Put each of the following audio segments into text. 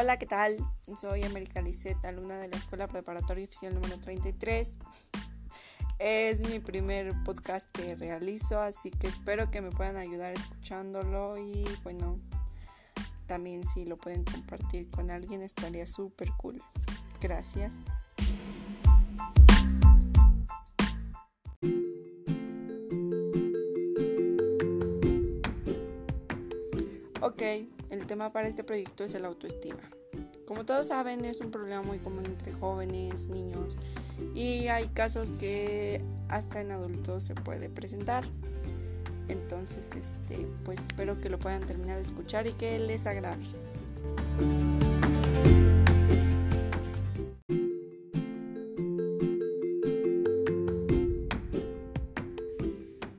Hola, ¿qué tal? Soy América Liseta, alumna de la Escuela Preparatoria Oficial número 33. Es mi primer podcast que realizo, así que espero que me puedan ayudar escuchándolo y bueno, también si lo pueden compartir con alguien estaría súper cool. Gracias. Ok, el tema para este proyecto es el autoestima. Como todos saben, es un problema muy común entre jóvenes, niños y hay casos que hasta en adultos se puede presentar. Entonces, este, pues espero que lo puedan terminar de escuchar y que les agrade.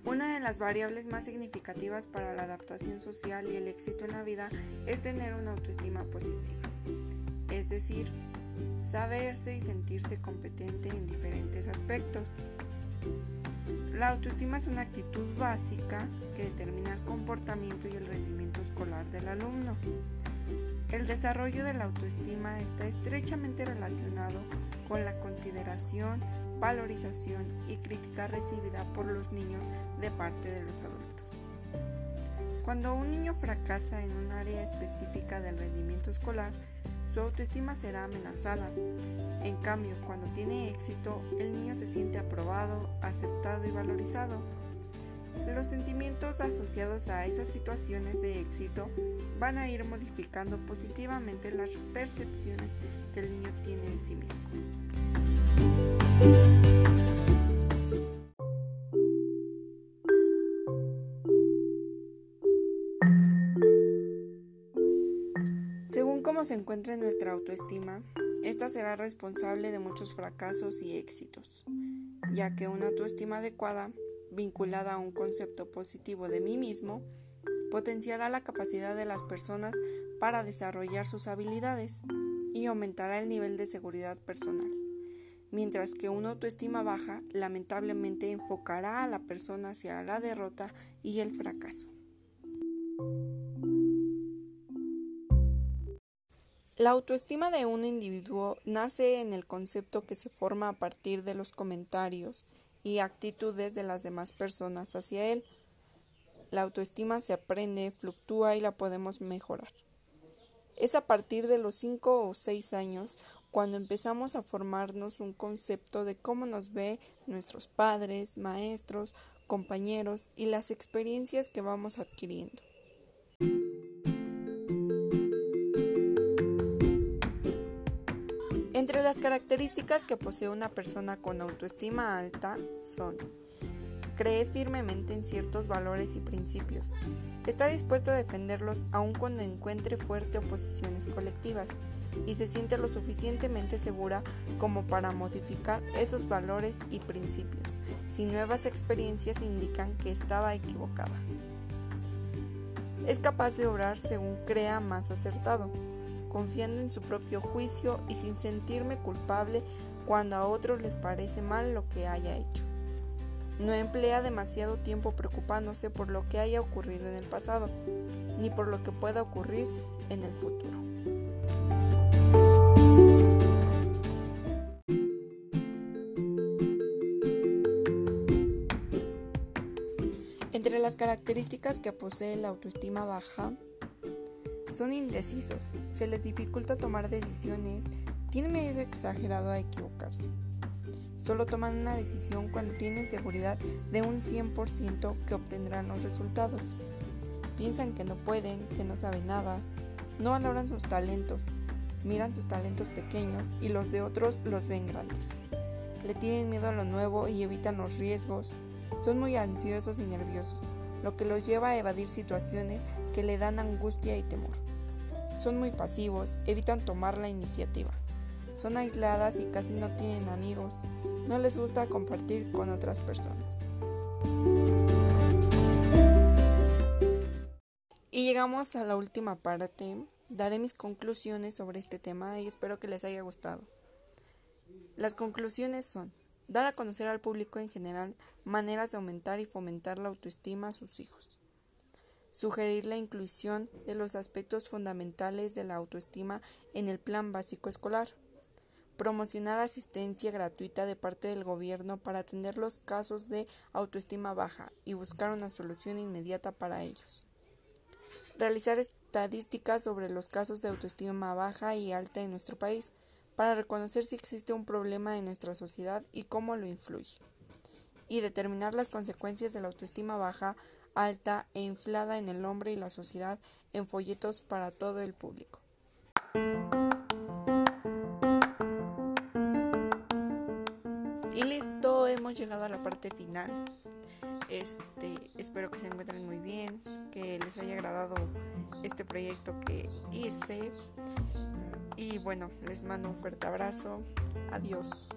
Una de las variables más significativas para la adaptación social y el éxito en la vida es tener una autoestima positiva, decir, saberse y sentirse competente en diferentes aspectos. La autoestima es una actitud básica que determina el comportamiento y el rendimiento escolar del alumno. El desarrollo de la autoestima está estrechamente relacionado con la consideración, valorización y crítica recibida por los niños de parte de los adultos. Cuando un niño fracasa en un área específica del rendimiento escolar, su autoestima será amenazada. En cambio, cuando tiene éxito, el niño se siente aprobado, aceptado y valorizado. Los sentimientos asociados a esas situaciones de éxito van a ir modificando positivamente las percepciones que el niño tiene de sí mismo. Según cómo se encuentre nuestra autoestima, esta será responsable de muchos fracasos y éxitos, ya que una autoestima adecuada, vinculada a un concepto positivo de mí mismo, potenciará la capacidad de las personas para desarrollar sus habilidades y aumentará el nivel de seguridad personal, mientras que una autoestima baja lamentablemente enfocará a la persona hacia la derrota y el fracaso. La autoestima de un individuo nace en el concepto que se forma a partir de los comentarios y actitudes de las demás personas hacia él. La autoestima se aprende, fluctúa y la podemos mejorar. Es a partir de los 5 o 6 años cuando empezamos a formarnos un concepto de cómo nos ve nuestros padres, maestros, compañeros y las experiencias que vamos adquiriendo. Entre las características que posee una persona con autoestima alta son cree firmemente en ciertos valores y principios, está dispuesto a defenderlos aun cuando encuentre fuerte oposiciones colectivas y se siente lo suficientemente segura como para modificar esos valores y principios si nuevas experiencias indican que estaba equivocada. Es capaz de obrar según crea más acertado confiando en su propio juicio y sin sentirme culpable cuando a otros les parece mal lo que haya hecho. No emplea demasiado tiempo preocupándose por lo que haya ocurrido en el pasado, ni por lo que pueda ocurrir en el futuro. Entre las características que posee la autoestima baja son indecisos, se les dificulta tomar decisiones, tienen miedo exagerado a equivocarse. Solo toman una decisión cuando tienen seguridad de un 100% que obtendrán los resultados. Piensan que no pueden, que no saben nada, no valoran sus talentos, miran sus talentos pequeños y los de otros los ven grandes. Le tienen miedo a lo nuevo y evitan los riesgos. Son muy ansiosos y nerviosos lo que los lleva a evadir situaciones que le dan angustia y temor. Son muy pasivos, evitan tomar la iniciativa. Son aisladas y casi no tienen amigos. No les gusta compartir con otras personas. Y llegamos a la última parte. Daré mis conclusiones sobre este tema y espero que les haya gustado. Las conclusiones son dar a conocer al público en general maneras de aumentar y fomentar la autoestima a sus hijos. Sugerir la inclusión de los aspectos fundamentales de la autoestima en el plan básico escolar. Promocionar asistencia gratuita de parte del gobierno para atender los casos de autoestima baja y buscar una solución inmediata para ellos. Realizar estadísticas sobre los casos de autoestima baja y alta en nuestro país para reconocer si existe un problema en nuestra sociedad y cómo lo influye. Y determinar las consecuencias de la autoestima baja alta e inflada en el hombre y la sociedad en folletos para todo el público. Y listo, hemos llegado a la parte final. Este, espero que se encuentren muy bien, que les haya agradado este proyecto que hice. Y bueno, les mando un fuerte abrazo. Adiós.